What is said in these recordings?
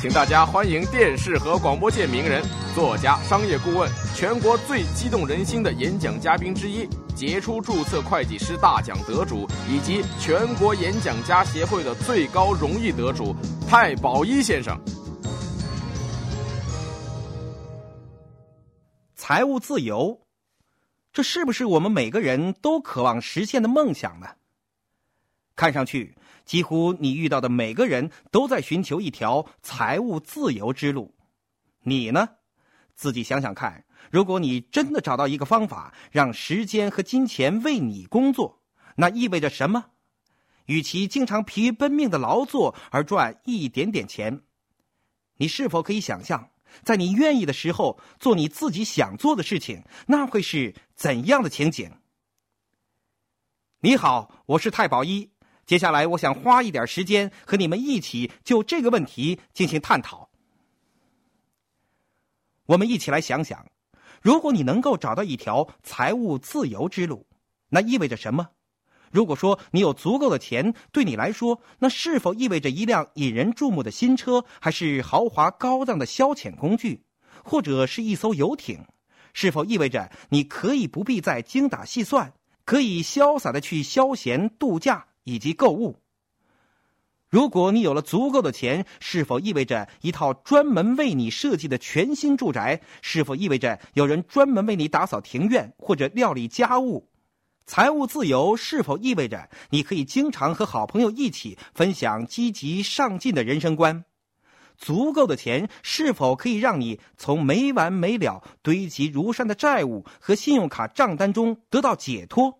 请大家欢迎电视和广播界名人、作家、商业顾问、全国最激动人心的演讲嘉宾之一、杰出注册会计师大奖得主，以及全国演讲家协会的最高荣誉得主太保一先生。财务自由，这是不是我们每个人都渴望实现的梦想呢？看上去，几乎你遇到的每个人都在寻求一条财务自由之路。你呢？自己想想看，如果你真的找到一个方法，让时间和金钱为你工作，那意味着什么？与其经常疲于奔命的劳作而赚一点点钱，你是否可以想象？在你愿意的时候做你自己想做的事情，那会是怎样的情景？你好，我是太保一。接下来，我想花一点时间和你们一起就这个问题进行探讨。我们一起来想想，如果你能够找到一条财务自由之路，那意味着什么？如果说你有足够的钱，对你来说，那是否意味着一辆引人注目的新车，还是豪华高档的消遣工具，或者是一艘游艇？是否意味着你可以不必再精打细算，可以潇洒的去消闲度假以及购物？如果你有了足够的钱，是否意味着一套专门为你设计的全新住宅？是否意味着有人专门为你打扫庭院或者料理家务？财务自由是否意味着你可以经常和好朋友一起分享积极上进的人生观？足够的钱是否可以让你从没完没了、堆积如山的债务和信用卡账单中得到解脱？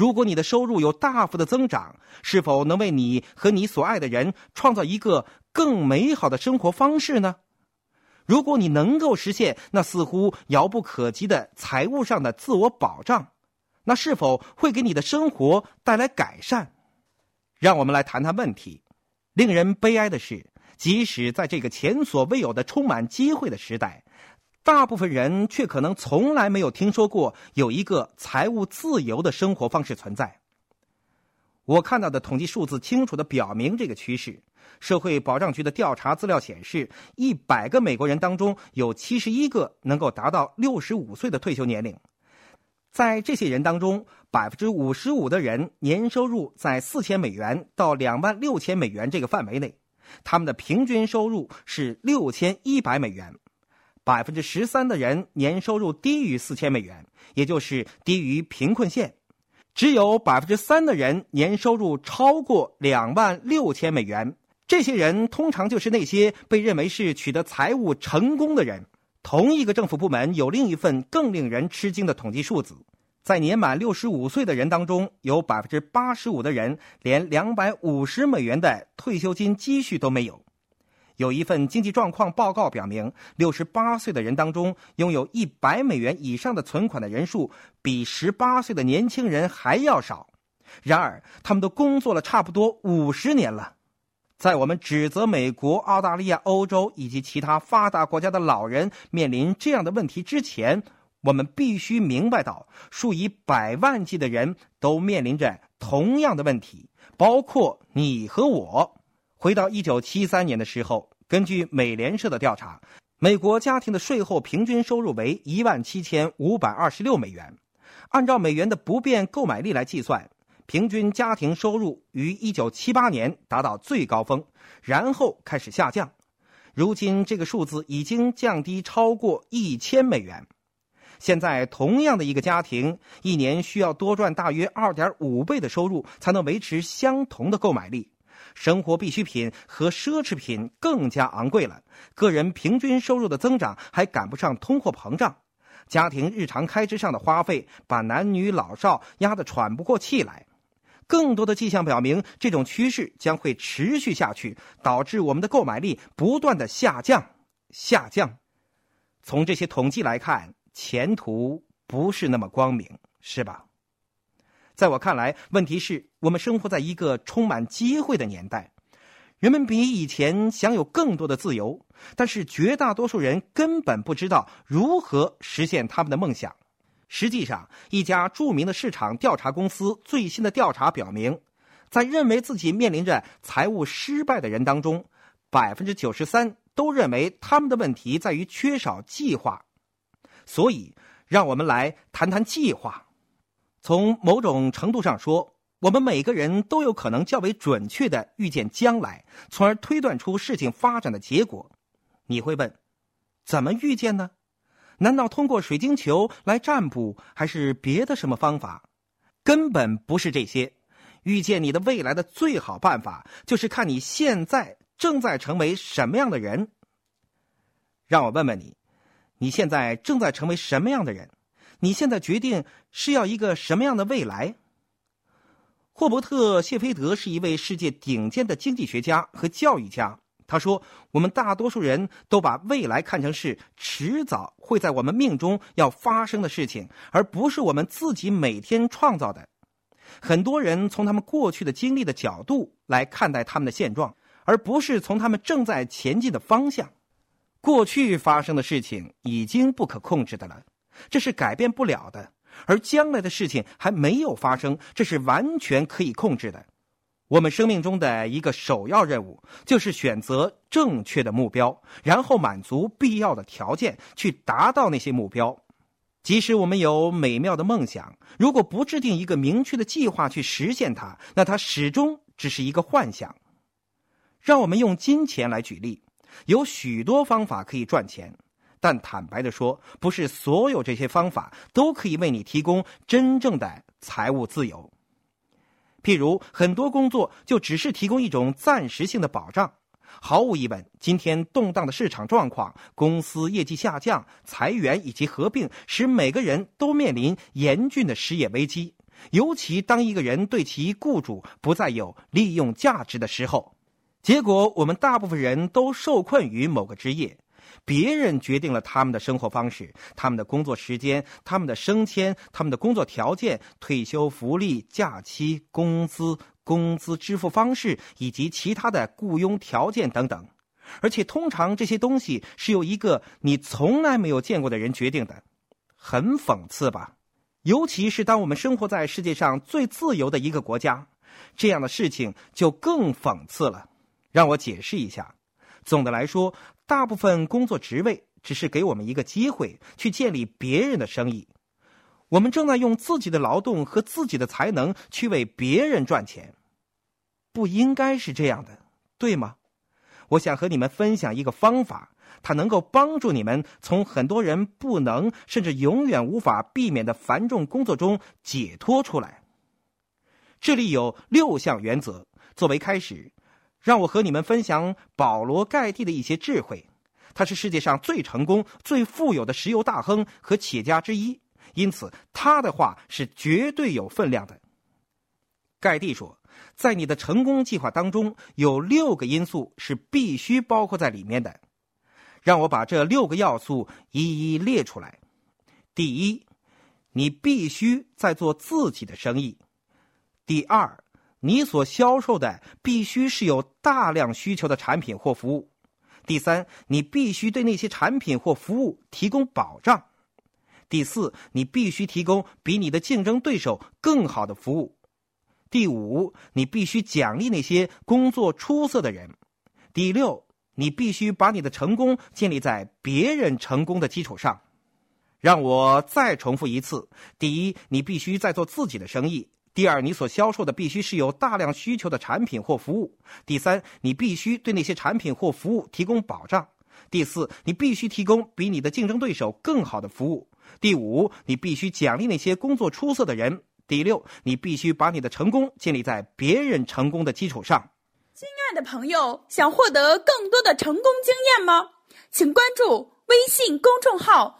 如果你的收入有大幅的增长，是否能为你和你所爱的人创造一个更美好的生活方式呢？如果你能够实现那似乎遥不可及的财务上的自我保障？那是否会给你的生活带来改善？让我们来谈谈问题。令人悲哀的是，即使在这个前所未有的充满机会的时代，大部分人却可能从来没有听说过有一个财务自由的生活方式存在。我看到的统计数字清楚的表明这个趋势。社会保障局的调查资料显示，一百个美国人当中有七十一个能够达到六十五岁的退休年龄。在这些人当中，百分之五十五的人年收入在四千美元到两万六千美元这个范围内，他们的平均收入是六千一百美元。百分之十三的人年收入低于四千美元，也就是低于贫困线。只有百分之三的人年收入超过两万六千美元。这些人通常就是那些被认为是取得财务成功的人。同一个政府部门有另一份更令人吃惊的统计数字：在年满六十五岁的人当中，有百分之八十五的人连两百五十美元的退休金积蓄都没有。有一份经济状况报告表明，六十八岁的人当中，拥有一百美元以上的存款的人数比十八岁的年轻人还要少。然而，他们都工作了差不多五十年了。在我们指责美国、澳大利亚、欧洲以及其他发达国家的老人面临这样的问题之前，我们必须明白到，数以百万计的人都面临着同样的问题，包括你和我。回到一九七三年的时候，根据美联社的调查，美国家庭的税后平均收入为一万七千五百二十六美元，按照美元的不变购买力来计算。平均家庭收入于一九七八年达到最高峰，然后开始下降。如今这个数字已经降低超过一千美元。现在同样的一个家庭，一年需要多赚大约二点五倍的收入，才能维持相同的购买力。生活必需品和奢侈品更加昂贵了，个人平均收入的增长还赶不上通货膨胀。家庭日常开支上的花费把男女老少压得喘不过气来。更多的迹象表明，这种趋势将会持续下去，导致我们的购买力不断的下降、下降。从这些统计来看，前途不是那么光明，是吧？在我看来，问题是我们生活在一个充满机会的年代，人们比以前享有更多的自由，但是绝大多数人根本不知道如何实现他们的梦想。实际上，一家著名的市场调查公司最新的调查表明，在认为自己面临着财务失败的人当中，百分之九十三都认为他们的问题在于缺少计划。所以，让我们来谈谈计划。从某种程度上说，我们每个人都有可能较为准确的预见将来，从而推断出事情发展的结果。你会问，怎么预见呢？难道通过水晶球来占卜，还是别的什么方法？根本不是这些。预见你的未来的最好办法，就是看你现在正在成为什么样的人。让我问问你，你现在正在成为什么样的人？你现在决定是要一个什么样的未来？霍伯特·谢菲德是一位世界顶尖的经济学家和教育家。他说：“我们大多数人都把未来看成是迟早会在我们命中要发生的事情，而不是我们自己每天创造的。很多人从他们过去的经历的角度来看待他们的现状，而不是从他们正在前进的方向。过去发生的事情已经不可控制的了，这是改变不了的；而将来的事情还没有发生，这是完全可以控制的。”我们生命中的一个首要任务，就是选择正确的目标，然后满足必要的条件，去达到那些目标。即使我们有美妙的梦想，如果不制定一个明确的计划去实现它，那它始终只是一个幻想。让我们用金钱来举例，有许多方法可以赚钱，但坦白的说，不是所有这些方法都可以为你提供真正的财务自由。譬如，很多工作就只是提供一种暂时性的保障。毫无疑问，今天动荡的市场状况、公司业绩下降、裁员以及合并，使每个人都面临严峻的失业危机。尤其当一个人对其雇主不再有利用价值的时候，结果我们大部分人都受困于某个职业。别人决定了他们的生活方式、他们的工作时间、他们的升迁、他们的工作条件、退休福利、假期、工资、工资支付方式以及其他的雇佣条件等等。而且，通常这些东西是由一个你从来没有见过的人决定的，很讽刺吧？尤其是当我们生活在世界上最自由的一个国家，这样的事情就更讽刺了。让我解释一下。总的来说。大部分工作职位只是给我们一个机会去建立别人的生意，我们正在用自己的劳动和自己的才能去为别人赚钱，不应该是这样的，对吗？我想和你们分享一个方法，它能够帮助你们从很多人不能甚至永远无法避免的繁重工作中解脱出来。这里有六项原则作为开始。让我和你们分享保罗·盖蒂的一些智慧。他是世界上最成功、最富有的石油大亨和企业家之一，因此他的话是绝对有分量的。盖蒂说，在你的成功计划当中，有六个因素是必须包括在里面的。让我把这六个要素一一列出来。第一，你必须在做自己的生意。第二。你所销售的必须是有大量需求的产品或服务。第三，你必须对那些产品或服务提供保障。第四，你必须提供比你的竞争对手更好的服务。第五，你必须奖励那些工作出色的人。第六，你必须把你的成功建立在别人成功的基础上。让我再重复一次：第一，你必须在做自己的生意。第二，你所销售的必须是有大量需求的产品或服务。第三，你必须对那些产品或服务提供保障。第四，你必须提供比你的竞争对手更好的服务。第五，你必须奖励那些工作出色的人。第六，你必须把你的成功建立在别人成功的基础上。亲爱的朋友，想获得更多的成功经验吗？请关注微信公众号。